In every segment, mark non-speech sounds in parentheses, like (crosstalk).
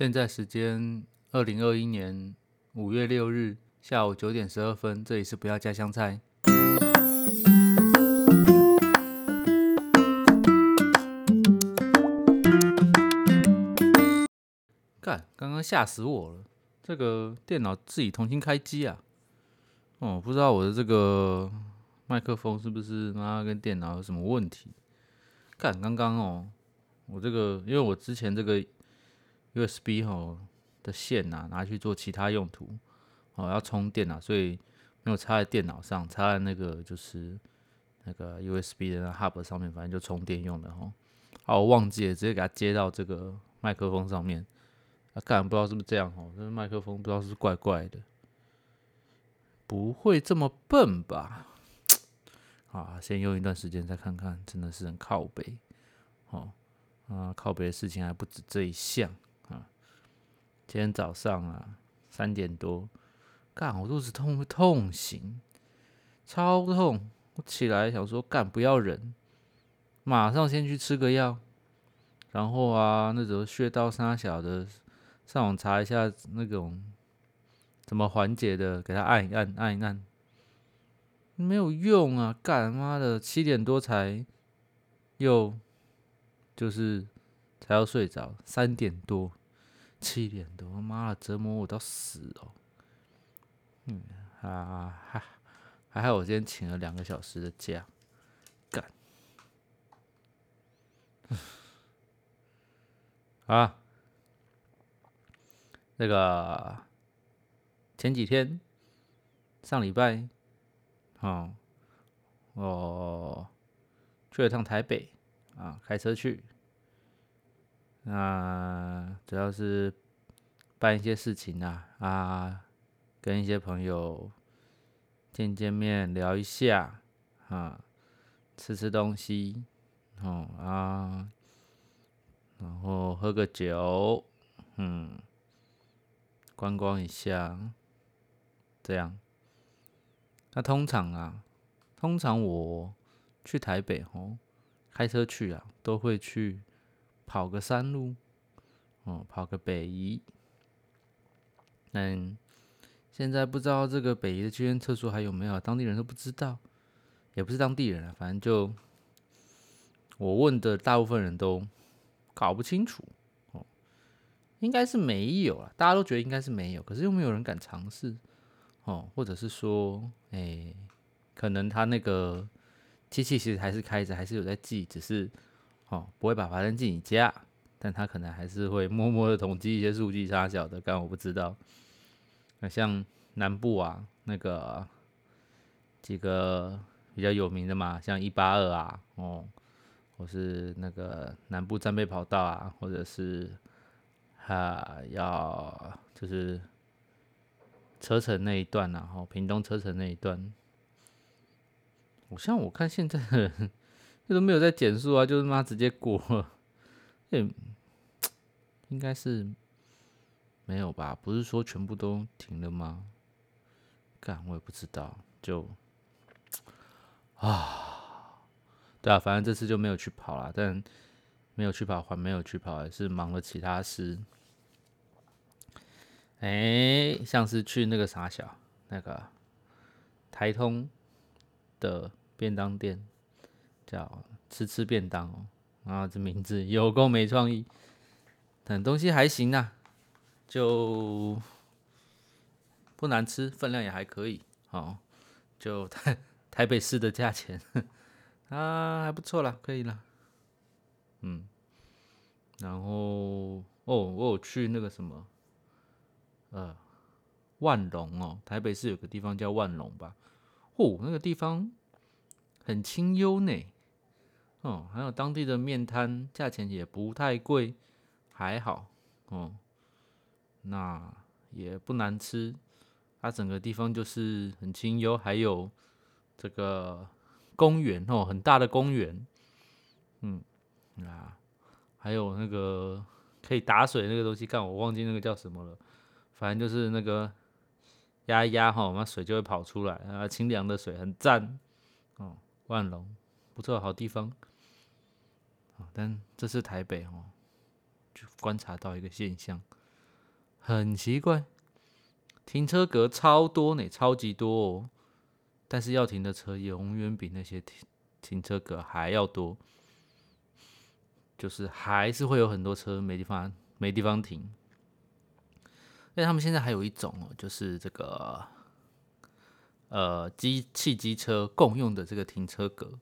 现在时间二零二一年五月六日下午九点十二分，这里是不要加香菜。干，刚刚吓死我了！这个电脑自己重新开机啊！哦，不知道我的这个麦克风是不是妈跟电脑有什么问题？干，刚刚哦，我这个因为我之前这个 USB 吼的线呐，拿去做其他用途，哦，要充电啊，所以没有插在电脑上，插在那个就是那个 USB 的 hub 上面，反正就充电用的吼。啊，我忘记了，直接给它接到这个麦克风上面。啊，干不知道是不是这样哦？这麦克风不知道是不是怪怪的，不会这么笨吧？(tsk) 啊，先用一段时间再看看，真的是很靠背，哦，啊，靠背的事情还不止这一项。今天早上啊，三点多，干我肚子痛会痛醒，超痛，我起来想说干不要忍，马上先去吃个药，然后啊，那种穴道沙小的。上网查一下那种怎么缓解的，给他按一按，按一按，没有用啊！干妈的，七点多才又就是才要睡着，三点多，七点多，妈的折磨我到死哦！嗯啊，还还好，我今天请了两个小时的假，干啊！那个前几天上礼拜，哦，我去了趟台北啊，开车去，那主要是办一些事情啊，啊，跟一些朋友见见面，聊一下啊，吃吃东西，哦啊，然后喝个酒，嗯。观光一下，这样。那通常啊，通常我去台北哦，开车去啊，都会去跑个山路，哦，跑个北移。嗯，现在不知道这个北移的救援厕所还有没有，当地人都不知道，也不是当地人啊，反正就我问的大部分人都搞不清楚。哦应该是没有啊，大家都觉得应该是没有，可是又没有人敢尝试哦，或者是说，哎，可能他那个机器其实还是开着，还是有在记，只是哦不会把发生进你家，但他可能还是会默默的统计一些数据差小的，刚我不知道。那像南部啊，那个几个比较有名的嘛，像一八二啊，哦，或是那个南部战备跑道啊，或者是。啊，要就是车城那一段然后屏东车城那一段，我像我看现在的人，(laughs) 这都没有在减速啊，就是妈直接过，嗯，(tsk) 应该是没有吧？不是说全部都停了吗？干，我也不知道，就啊，对啊，反正这次就没有去跑了，但没有去跑还没有去跑，还是忙了其他事。哎，像是去那个啥小那个台通的便当店，叫吃吃便当哦，啊，这名字有够没创意，但东西还行啊，就不难吃，分量也还可以，哦，就台台北市的价钱，(laughs) 啊，还不错啦，可以啦，嗯，然后哦，我有去那个什么。呃，万隆哦，台北市有个地方叫万隆吧？哦，那个地方很清幽呢。哦，还有当地的面摊，价钱也不太贵，还好哦。那也不难吃，它整个地方就是很清幽，还有这个公园哦，很大的公园。嗯，啊，还有那个可以打水那个东西，看我忘记那个叫什么了。反正就是那个压一压哈，那水就会跑出来啊，清凉的水很赞哦。万隆不错，好地方但这次台北哦，就观察到一个现象，很奇怪，停车格超多呢，超级多哦，但是要停的车永远比那些停停车格还要多，就是还是会有很多车没地方没地方停。因为他们现在还有一种哦，就是这个呃机汽机车共用的这个停车格，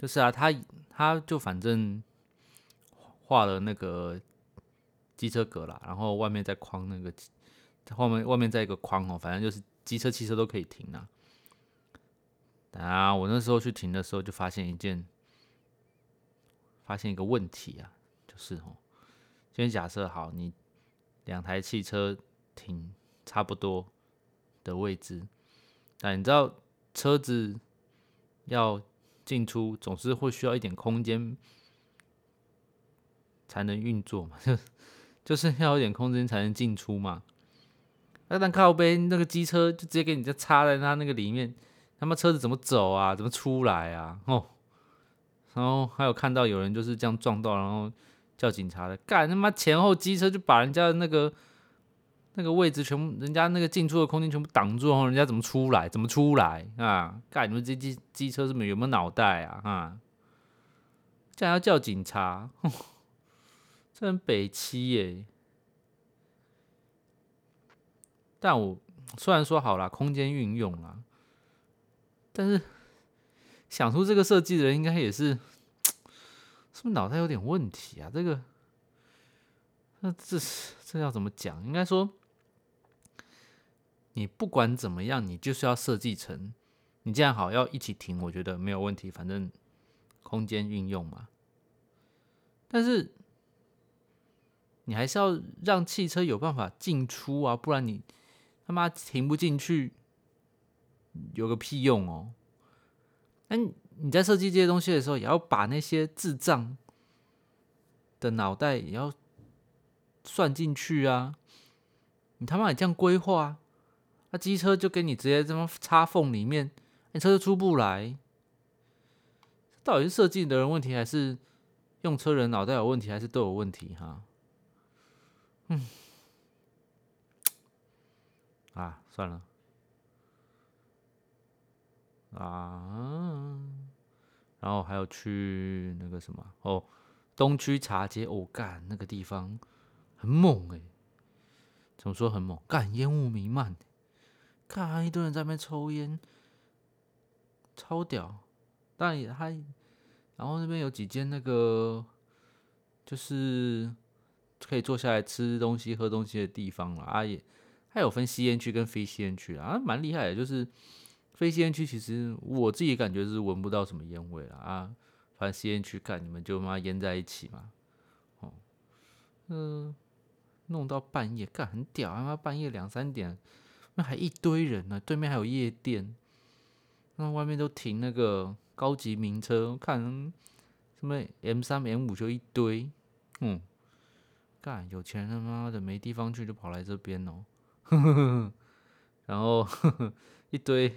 就是啊，他他就反正画了那个机车格啦，然后外面再框那个后面外面再一个框哦，反正就是机车汽车都可以停啊。啊，我那时候去停的时候就发现一件，发现一个问题啊，就是哦，先假设好你。两台汽车停差不多的位置，但你知道车子要进出总是会需要一点空间才能运作嘛，(laughs) 就就是要有点空间才能进出嘛。那但靠背那个机车就直接给你就插在它那个里面，他妈车子怎么走啊？怎么出来啊？哦，然后还有看到有人就是这样撞到，然后。叫警察的，干他妈前后机车就把人家的那个那个位置全部，人家那个进出的空间全部挡住，然后人家怎么出来？怎么出来啊？干你们这机机车是没有没有脑袋啊？啊！竟然要叫警察，(laughs) 这很北七耶！但我虽然说好了空间运用啦，但是想出这个设计的人应该也是。是不是脑袋有点问题啊？这个，那这这要怎么讲？应该说，你不管怎么样，你就是要设计成，你这样好要一起停，我觉得没有问题，反正空间运用嘛。但是你还是要让汽车有办法进出啊，不然你他妈停不进去，有个屁用哦！那。你在设计这些东西的时候，也要把那些智障的脑袋也要算进去啊！你他妈也这样规划，啊那机车就给你直接这么插缝里面，你车就出不来。到底是设计的人问题，还是用车人脑袋有问题，还是都有问题？哈，嗯，啊，算了，啊。然后还有去那个什么哦，东区茶街哦，干那个地方很猛哎，怎么说很猛？干烟雾弥漫，看一堆人在那边抽烟，超屌。但也还，然后那边有几间那个就是可以坐下来吃东西、喝东西的地方了啊，也还有分吸烟区跟非吸烟区啊，蛮厉害的，就是。非吸烟区其实我自己感觉是闻不到什么烟味了啊，反正吸烟区干你们就妈烟在一起嘛，哦，嗯，弄到半夜干很屌，他妈半夜两三点，还一堆人呢，对面还有夜店，那外面都停那个高级名车，看什么 M 三 M 五就一堆，嗯，干有钱他妈的没地方去就跑来这边哦，(laughs) 然后 (laughs) 一堆。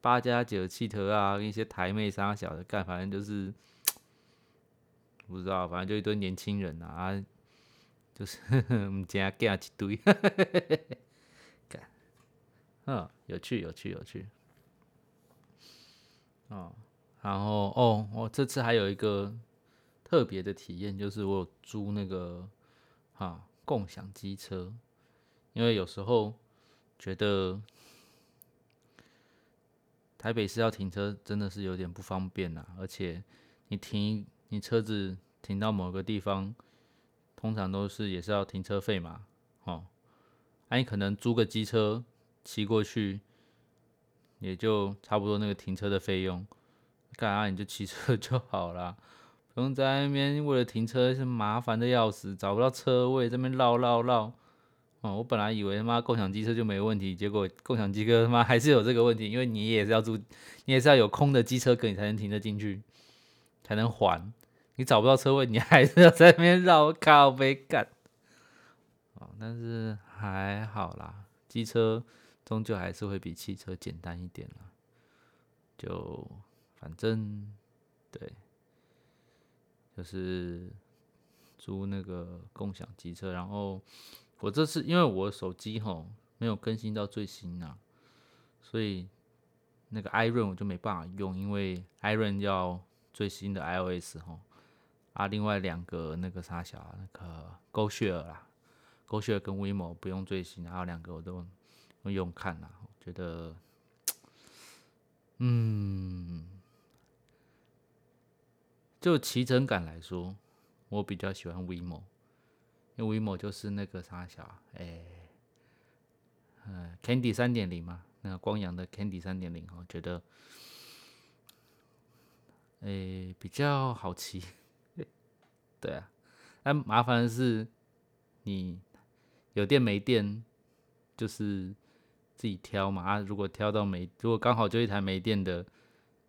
八加九汽车啊，跟一些台妹三小的干，反正就是不知道，反正就一堆年轻人啊，就是 (laughs) 我们家干一堆，嗯，有趣有趣有趣，哦，然后哦，我这次还有一个特别的体验，就是我有租那个哈共享机车，因为有时候觉得。台北市要停车真的是有点不方便呐，而且你停你车子停到某个地方，通常都是也是要停车费嘛，哦，那你可能租个机车骑过去，也就差不多那个停车的费用，干啥你就骑车 (laughs) 就好了，不用在那边为了停车是麻烦的要死，找不到车位这边绕绕绕。哦，我本来以为他妈共享机车就没问题，结果共享机车他妈还是有这个问题，因为你也是要租，你也是要有空的机车格你才能停得进去，才能还。你找不到车位，你还是要在那边绕靠背干。哦，但是还好啦，机车终究还是会比汽车简单一点啦。就反正对，就是租那个共享机车，然后。我这次因为我手机吼没有更新到最新啊，所以那个 iRun 我就没办法用，因为 iRun 要最新的 iOS 吼。啊，另外两个那个啥小那个 GoShare 啦，GoShare 跟 WeMo 不用最新，然后两个我都用看啦，觉得，嗯，就骑乘感来说，我比较喜欢 WeMo，因为 WeMo 就是那个啥小，哎，嗯，Candy 三点零嘛，那个光阳的 Candy 三点零，我觉得，哎，比较好骑。(laughs) 对啊，但麻烦的是，你有电没电，就是自己挑嘛。啊，如果挑到没，如果刚好就一台没电的，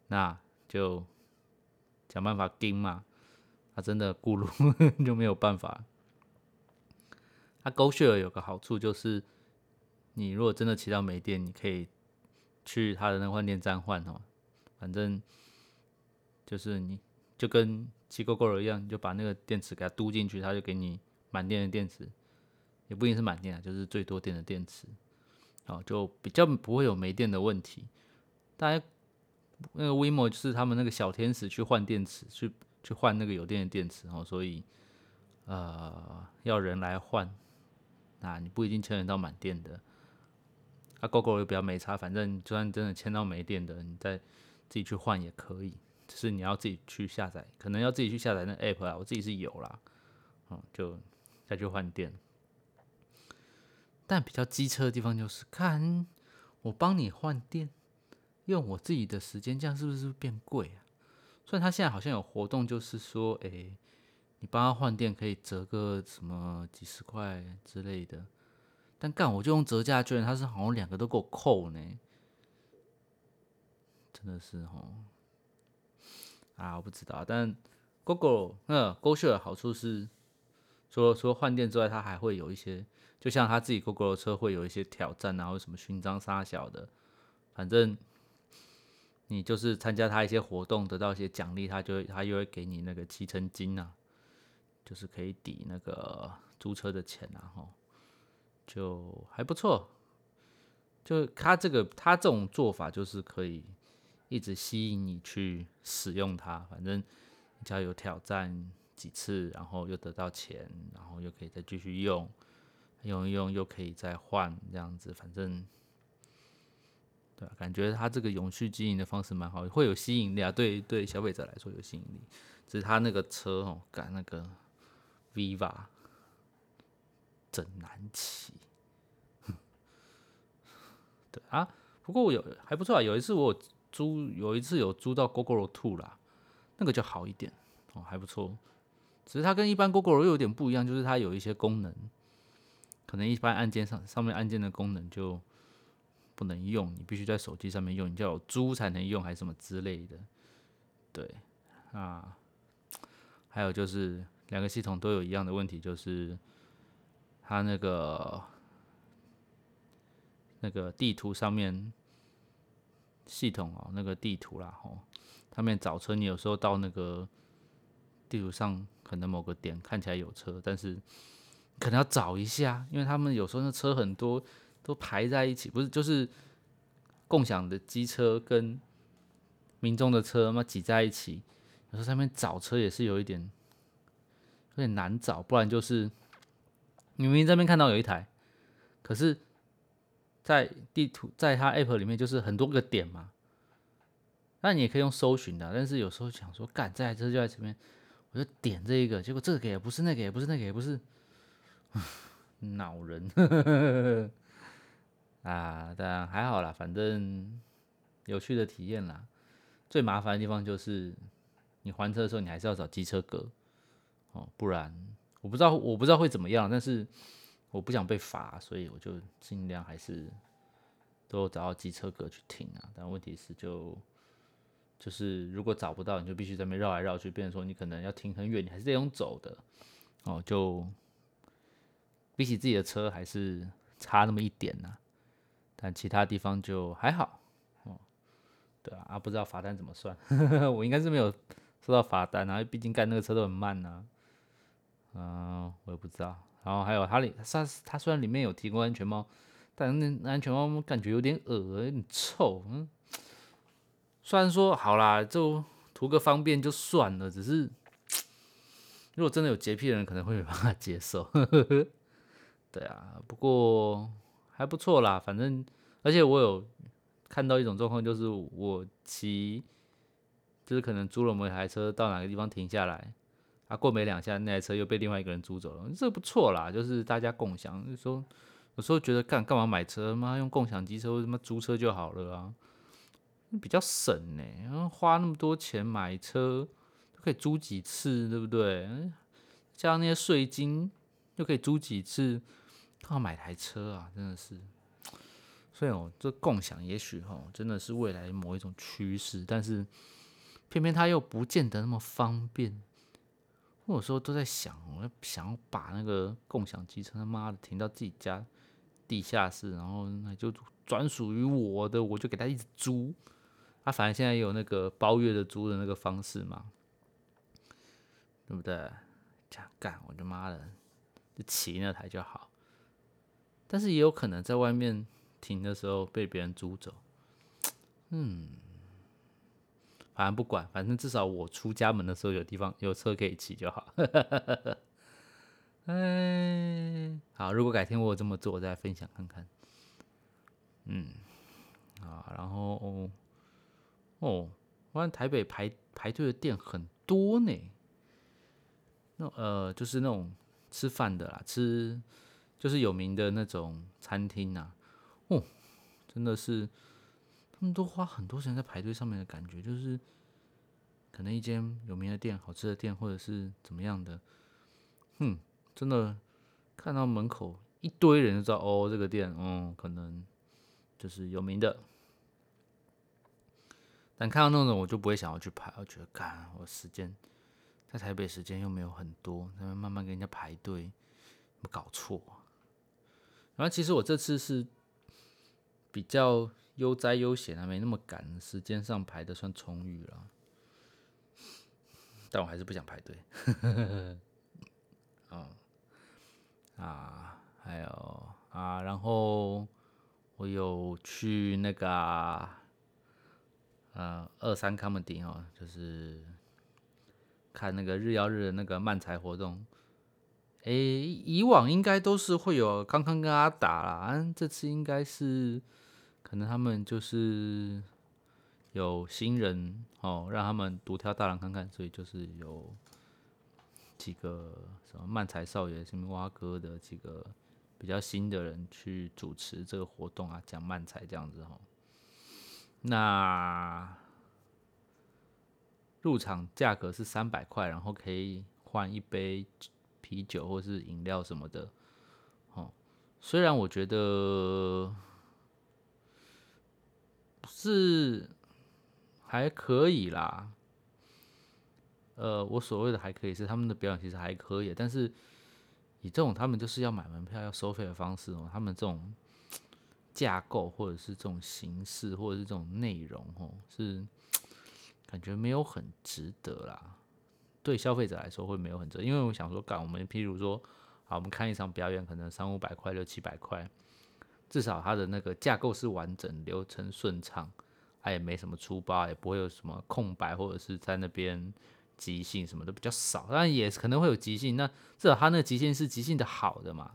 那就想办法盯嘛。啊，真的咕噜 (laughs) 就没有办法。他 GoShare 有个好处就是，你如果真的骑到没电，你可以去它的那换电站换哦。反正就是你就跟。骑 GoGo 一样，你就把那个电池给它嘟进去，它就给你满电的电池，也不一定是满电啊，就是最多电的电池，啊，就比较不会有没电的问题。大家那个 WeMo 就是他们那个小天使去换电池，去去换那个有电的电池哦，所以呃要人来换，那你不一定牵连到满电的。啊，GoGo 又比较没差，反正就算真的牵到没电的，你再自己去换也可以。只是你要自己去下载，可能要自己去下载那 app 啊。我自己是有啦，嗯，就再去换电。但比较机车的地方就是，看我帮你换电，用我自己的时间，这样是不是变贵啊？虽然他现在好像有活动，就是说，哎，你帮他换电可以折个什么几十块之类的。但干我就用折价券，他是好像两个都给我扣呢，真的是哦。啊，我不知道，但 Google 那 GoShare 的好处是，除了说换电之外，它还会有一些，就像他自己狗狗的车会有一些挑战啊，或什么勋章杀小的，反正你就是参加他一些活动，得到一些奖励，他就他又会给你那个七成金啊，就是可以抵那个租车的钱啊，吼，就还不错。就他这个他这种做法就是可以。一直吸引你去使用它，反正只要有挑战几次，然后又得到钱，然后又可以再继续用，用一用又可以再换，这样子，反正对感觉他这个永续经营的方式蛮好，会有吸引力啊。对对，消费者来说有吸引力，只是他那个车哦，赶那个 Viva 真难骑。(laughs) 对啊，不过我有还不错啊，有一次我。租有一次有租到 GoGo Two 啦，那个就好一点哦，还不错。只是它跟一般 GoGo 又有点不一样，就是它有一些功能，可能一般按键上上面按键的功能就不能用，你必须在手机上面用，你就有租才能用，还是什么之类的。对啊，(tsk) 还有就是两个系统都有一样的问题，就是它那个那个地图上面。系统哦，那个地图啦，吼，他们找车，你有时候到那个地图上，可能某个点看起来有车，但是可能要找一下，因为他们有时候那车很多都排在一起，不是就是共享的机车跟民众的车嘛挤在一起，有时候上面找车也是有一点有点难找，不然就是你明明这边看到有一台，可是。在地图，在它 app 里面就是很多个点嘛，那你也可以用搜寻的，但是有时候想说，干这台车就在这边，我就点这一个，结果这个也不是，那个也不是，那个也不是，(laughs) 恼人 (laughs) 啊！但还好啦，反正有趣的体验啦。最麻烦的地方就是你还车的时候，你还是要找机车哥哦，不然我不知道，我不知道会怎么样，但是。我不想被罚，所以我就尽量还是都找到机车哥去停啊。但问题是，就就是如果找不到，你就必须在那边绕来绕去，变成说你可能要停很远，你还是得用走的哦。就比起自己的车还是差那么一点呢。但其他地方就还好哦。对啊，啊不知道罚单怎么算，(laughs) 我应该是没有收到罚单啊，毕竟干那个车都很慢呐。嗯，我也不知道。然后还有它里它它虽然里面有提供安全帽，但那安全帽感觉有点恶有点臭。嗯，虽然说好啦，就图个方便就算了，只是 (tsk) 如果真的有洁癖的人，可能会没办法接受。(laughs) 对啊，不过还不错啦，反正而且我有看到一种状况，就是我骑，就是可能租了某一台车到哪个地方停下来。啊，过没两下，那台车又被另外一个人租走了，这不错啦，就是大家共享。就说有时候觉得干干嘛买车妈用共享机车或什么租车就好了啊，比较省呢。然后花那么多钱买车，可以租几次，对不对？加上那些税金，又可以租几次，干嘛买台车啊？真的是。所以哦，这共享也许哈，真的是未来某一种趋势，但是偏偏它又不见得那么方便。我有时候都在想，我要想要把那个共享机车他妈的停到自己家地下室，然后那就专属于我的，我就给他一直租。他反正现在有那个包月的租的那个方式嘛，对不对？这样干，我就妈的就骑那台就好。但是也有可能在外面停的时候被别人租走，(tsk) 嗯。反正不管，反正至少我出家门的时候有地方有车可以骑就好。(laughs) 哎，好，如果改天我有这么做，我再分享看看。嗯，啊，然后哦，我看台北排排队的店很多呢。那呃，就是那种吃饭的啦，吃就是有名的那种餐厅呐。哦，真的是。他们都花很多时间在排队上面的感觉，就是可能一间有名的店、好吃的店，或者是怎么样的，哼，真的看到门口一堆人就知道哦，这个店，嗯，可能就是有名的。但看到那种我就不会想要去排，我觉得，干，我时间在台北时间又没有很多，那慢慢跟人家排队，搞错。然后其实我这次是比较。悠哉悠闲啊，没那么赶，时间上排的算充裕了，但我还是不想排队。哦，(laughs) 啊，还有啊，然后我有去那个呃二三 comedy 哦，就是看那个日曜日的那个漫才活动。诶，以往应该都是会有康康跟阿达啦，这次应该是。可能他们就是有新人哦，让他们独挑大梁看看，所以就是有几个什么漫才少爷、什么蛙哥的几个比较新的人去主持这个活动啊，讲漫才这样子哈。那入场价格是三百块，然后可以换一杯啤酒或是饮料什么的。哦，虽然我觉得。是还可以啦，呃，我所谓的还可以是他们的表演其实还可以，但是以这种他们就是要买门票要收费的方式哦，他们这种架构或者是这种形式或者是这种内容哦，是感觉没有很值得啦。对消费者来说会没有很值，因为我想说，干我们譬如说，好，我们看一场表演，可能三五百块六七百块。至少它的那个架构是完整、流程顺畅，它也没什么粗暴，也不会有什么空白或者是在那边即兴什么的比较少，但也可能会有即兴。那至少它那个即兴是即兴的好的嘛。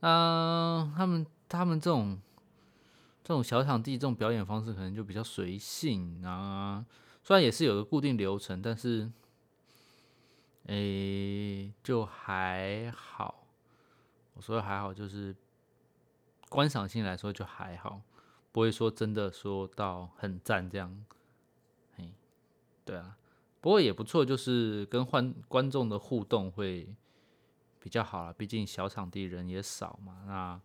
嗯，他们他们这种这种小场地这种表演方式可能就比较随性啊，虽然也是有个固定流程，但是诶就还好。我说的还好就是。观赏性来说就还好，不会说真的说到很赞这样。嘿，对啊，不过也不错，就是跟观观众的互动会比较好了。毕竟小场地人也少嘛，那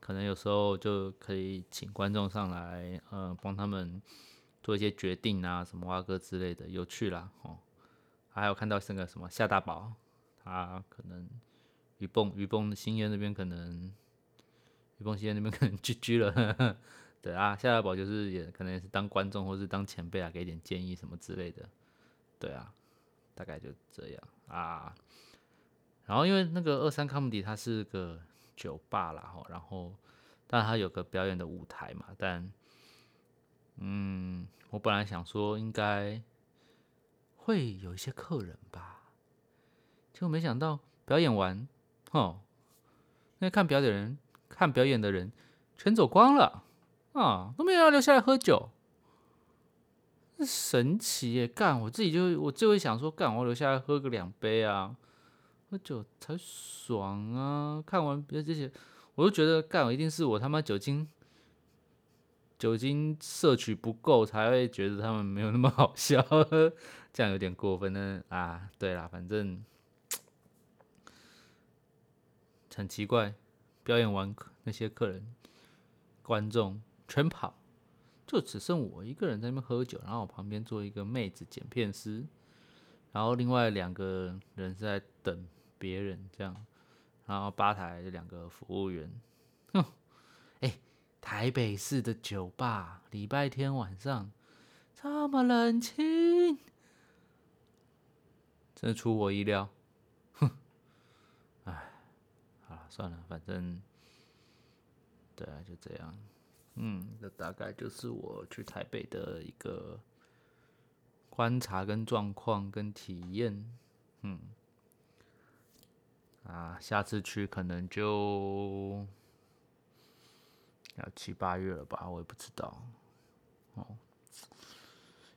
可能有时候就可以请观众上来，呃，帮他们做一些决定啊，什么蛙哥之类的，有趣啦哦。还有看到那个什么夏大宝，他可能鱼蹦鱼蹦新烟那边可能。雨峰西在那边可能居居了，(laughs) 对啊，夏大宝就是也可能也是当观众或是当前辈啊，给点建议什么之类的，对啊，大概就这样啊。然后因为那个二三康姆迪它是个酒吧啦，哈，然后但它有个表演的舞台嘛，但嗯，我本来想说应该会有一些客人吧，结果没想到表演完，哦，那看表演人看表演的人全走光了啊，都没有要留下来喝酒。神奇耶！干，我自己就我就会想说，干，我留下来喝个两杯啊，喝酒才爽啊！看完别这些，我就觉得干，一定是我他妈酒精酒精摄取不够，才会觉得他们没有那么好笑，这样有点过分呢啊！对啦，反正很奇怪，表演完那些客人观众全跑。就只剩我一个人在那边喝酒，然后我旁边坐一个妹子剪片师，然后另外两个人是在等别人这样，然后吧台两个服务员，哼，哎，台北市的酒吧礼拜天晚上这么冷清，真出我意料，哼，哎，好了算了，反正，对啊，就这样。嗯，这大概就是我去台北的一个观察、跟状况、跟体验。嗯，啊，下次去可能就要七八月了吧，我也不知道。哦，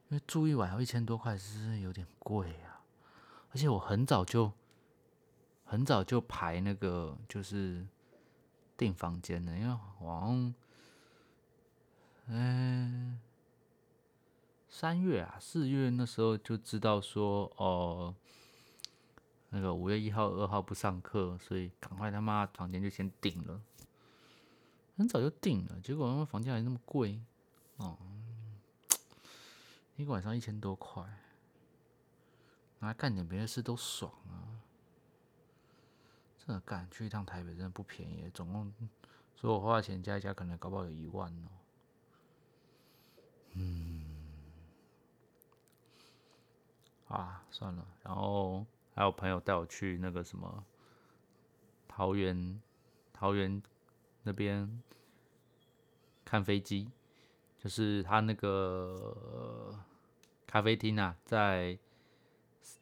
因为住一晚要一千多块，是有点贵啊。而且我很早就很早就排那个就是订房间了，因为好像。嗯，三月啊，四月那时候就知道说，哦，那个五月一号、二号不上课，所以赶快他妈房间就先订了，很早就定了，结果他妈房价还那么贵，哦，一个晚上一千多块，拿来干点别的事都爽啊！这干去一趟台北真的不便宜，总共所有花的钱加一加，可能搞不好有一万哦。嗯，啊，算了。然后还有朋友带我去那个什么桃园，桃园那边看飞机，就是他那个咖啡厅啊，在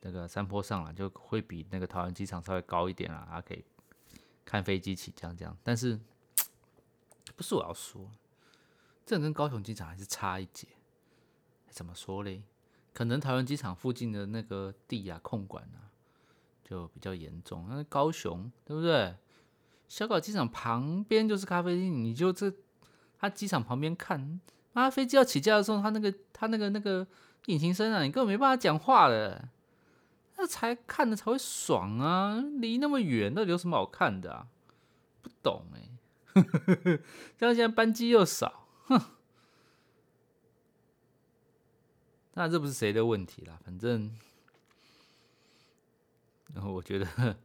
那个山坡上啊，就会比那个桃园机场稍微高一点啊，还可以看飞机起降这样。但是 (tsk) 不是我要说。这跟高雄机场还是差一截，怎么说嘞？可能台湾机场附近的那个地啊、控管啊，就比较严重。那高雄对不对？小港机场旁边就是咖啡厅，你就这，他机场旁边看，啊，飞机要起降的时候，他那个他那个那个引擎声啊，你根本没办法讲话的，那才看的才会爽啊！离那么远，到底有什么好看的啊？不懂哎，(laughs) 像现在班机又少。哼，那这不是谁的问题啦，反正，然 (laughs) 后我觉得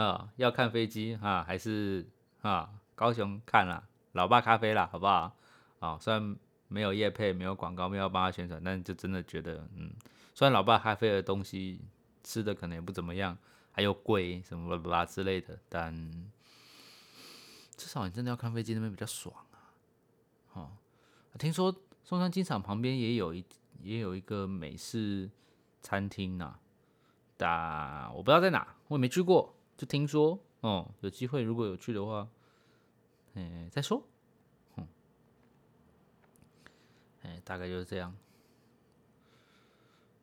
啊，要看飞机啊，还是啊，高雄看啦，老爸咖啡啦，好不好？啊，虽然没有叶配，没有广告，没有帮他宣传，但就真的觉得，嗯，虽然老爸咖啡的东西吃的可能也不怎么样，还有贵什么啦之类的，但至少你真的要看飞机那边比较爽啊，哦。听说松山机场旁边也有一也有一个美式餐厅呐，但我不知道在哪，我也没去过，就听说哦，有机会如果有去的话，哎再说，嗯，哎大概就是这样。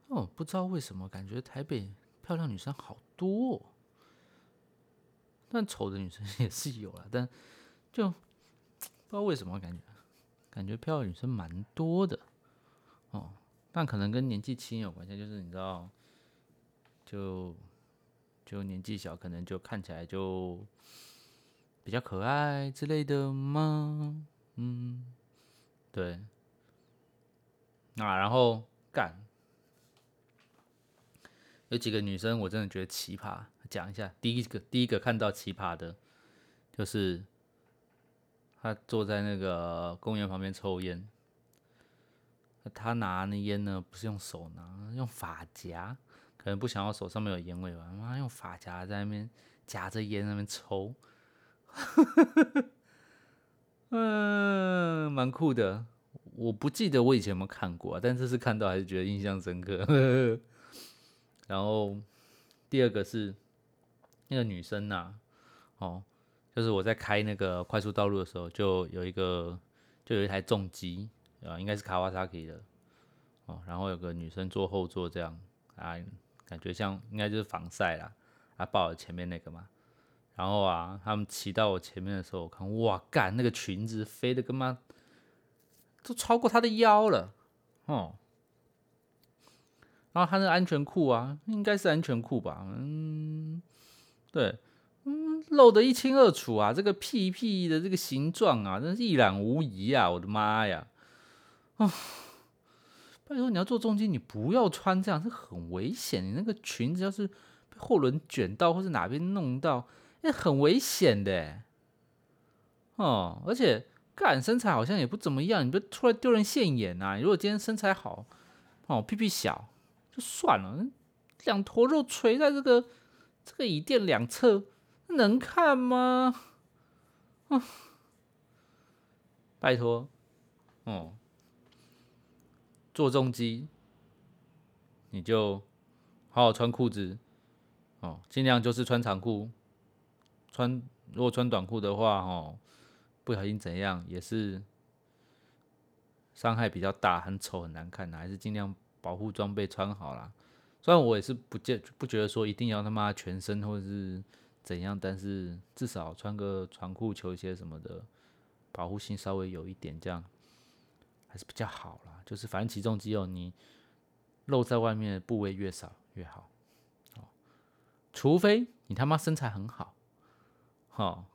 哦，不知道为什么感觉台北漂亮女生好多，但丑的女生 (laughs) 也是有了，但就不知道为什么感觉。感觉漂亮女生蛮多的哦，但可能跟年纪轻有关系，就是你知道，就就年纪小，可能就看起来就比较可爱之类的吗？嗯，对。啊，然后干，有几个女生我真的觉得奇葩，讲一下。第一个，第一个看到奇葩的，就是。他坐在那个公园旁边抽烟，他拿那烟呢，不是用手拿，用发夹，可能不想要手上面有烟味吧？妈用发夹在那边夹着烟那边抽，(laughs) 嗯，蛮酷的。我不记得我以前有没有看过，但这次看到还是觉得印象深刻。(laughs) 然后第二个是那个女生呐，哦，就是我在开那个快速道路的时候，就有一个就有一台重机啊，应该是卡瓦萨克的哦，然后有个女生坐后座这样啊，感觉像应该就是防晒啦，啊抱着前面那个嘛，然后啊，他们骑到我前面的时候，我看哇干，那个裙子飞的跟妈。都超过他的腰了，哦，然后他那安全裤啊，应该是安全裤吧，嗯，对，嗯，露得一清二楚啊，这个屁屁的这个形状啊，真是一览无遗啊，我的妈呀，啊，(laughs) 拜托你要做重机，你不要穿这样，这很危险，你那个裙子要是被后轮卷到或是哪边弄到，那很危险的，哦，而且。干身材好像也不怎么样，你不出来丢人现眼呐？如果今天身材好，哦，屁屁小就算了，两坨肉垂在这个这个椅垫两侧，能看吗？啊，拜托，哦，做重机你就好好穿裤子，哦，尽量就是穿长裤，穿如果穿短裤的话，哦。不小心怎样也是伤害比较大，很丑很难看的，还是尽量保护装备穿好啦。虽然我也是不见不觉得说一定要他妈全身或者是怎样，但是至少穿个长裤、球鞋什么的，保护性稍微有一点，这样还是比较好啦。就是反正起重机哦，你露在外面的部位越少越好。哦，除非你他妈身材很好，好。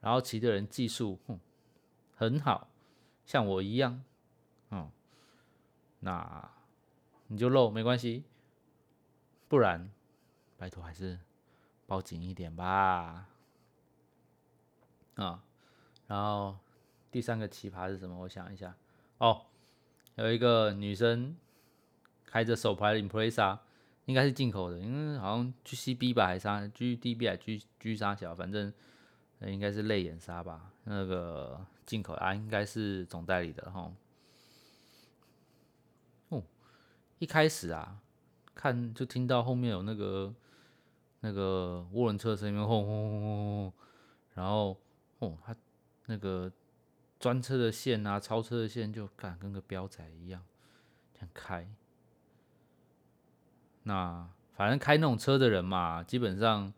然后骑的人技术，哼，很好，像我一样，嗯，那你就露没关系，不然拜托还是包紧一点吧，啊，然后第三个奇葩是什么？我想一下，哦，有一个女生开着手牌的 Impreza，应该是进口的，因为好像 GCB 吧，还是啥 GDB 还是 G G 啥小，反正。应该是泪眼杀吧？那个进口啊，应该是总代理的哈。哦，一开始啊，看就听到后面有那个那个涡轮车声音，轰轰轰轰轰，然后哦，他那个专车的线啊，超车的线就敢跟个彪仔一样，这样开。那反正开那种车的人嘛，基本上。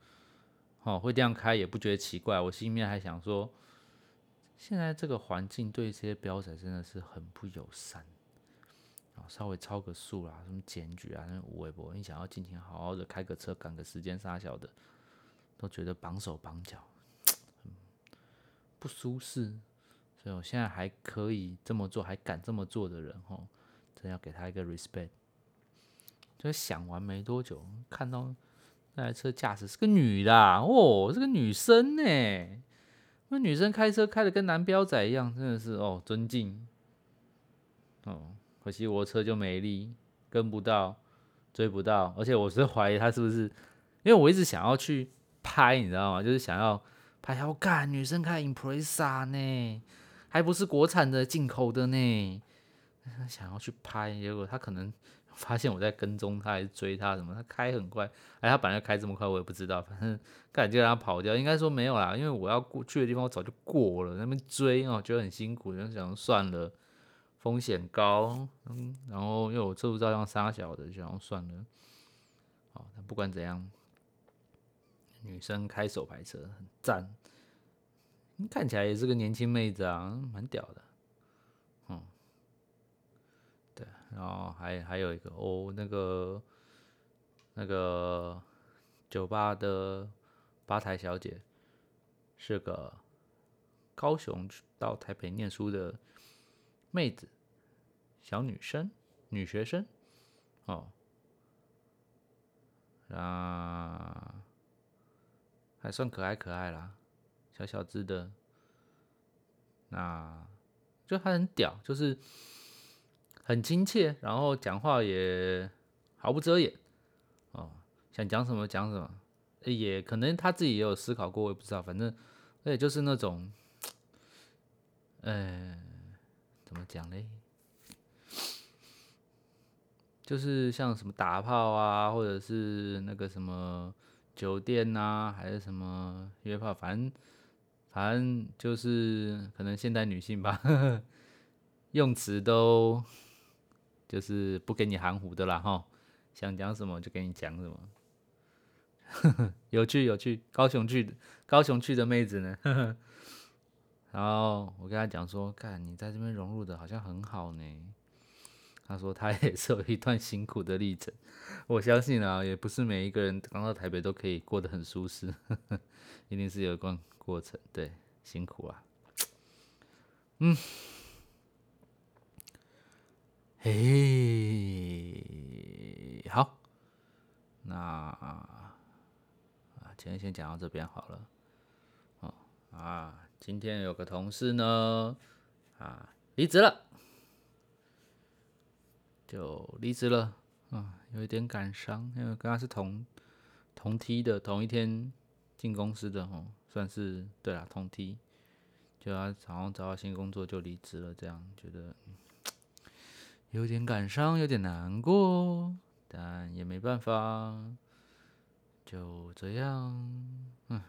哦，会这样开也不觉得奇怪。我心里面还想说，现在这个环境对这些标仔真的是很不友善。啊，稍微超个速啦，什么检举啊，那无微博，你想要尽情好好的开个车赶个时间杀小的，都觉得绑手绑脚，(tsk) 不舒适。所以我现在还可以这么做，还敢这么做的人，吼，真要给他一个 respect。就想完没多久，看到。那台车驾驶是个女的哦，是个女生呢。那女生开车开的跟男标仔一样，真的是哦，尊敬。哦，可惜我车就没力，跟不到，追不到。而且我是怀疑她是不是，因为我一直想要去拍，你知道吗？就是想要拍下我干女生开 Impreza 呢，还不是国产的，进口的呢。想要去拍，结果他可能。(laughs) 发现我在跟踪他，还是追他什么？他开很快，哎，他本来开这么快，我也不知道。反正 (laughs) 感觉让他跑掉，应该说没有啦，因为我要过去的地方我早就过了，那边追哦，觉得很辛苦，就想算了，风险高，嗯，然后因为我车不照样杀小的，就想算了。好，那不管怎样，女生开手牌车很赞，看起来也是个年轻妹子啊，蛮屌的。嗯，对然后还还有一个哦，那个那个酒吧的吧台小姐是个高雄到台北念书的妹子，小女生，女学生。哦，啊，还算可爱可爱啦，小小只的，那就他很屌，就是。很亲切，然后讲话也毫不遮掩，哦，想讲什么讲什么，也可能他自己也有思考过，我也不知道，反正而且就是那种，呃，怎么讲嘞？就是像什么打炮啊，或者是那个什么酒店呐，还是什么约炮，反正反正就是可能现代女性吧，呵 (laughs) 呵用词都就是不给你含糊的啦哈，想讲什么就给你讲什么，呵 (laughs) 呵有趣有趣，高雄去的高雄去的妹子呢，呵 (laughs) 呵然后我跟他讲说，看你在这边融入的好像很好呢。他说他也是有一段辛苦的历程，我相信啊，也不是每一个人刚到台北都可以过得很舒适，呵呵一定是有关过程，对，辛苦啊，嗯，嘿，好，那啊，今天先讲到这边好了，哦啊，今天有个同事呢，啊，离职了。就离职了，啊，有一点感伤，因为跟他是同同梯的，同一天进公司的哦，算是对啦，通梯，就他早上找到新工作就离职了，这样觉得有点感伤，有点难过，但也没办法，就这样，嗯，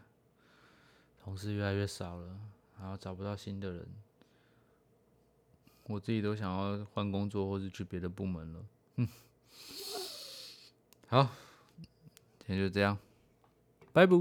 同事越来越少了，然后找不到新的人。我自己都想要换工作，或是去别的部门了。嗯，(laughs) 好，今天就这样，拜拜。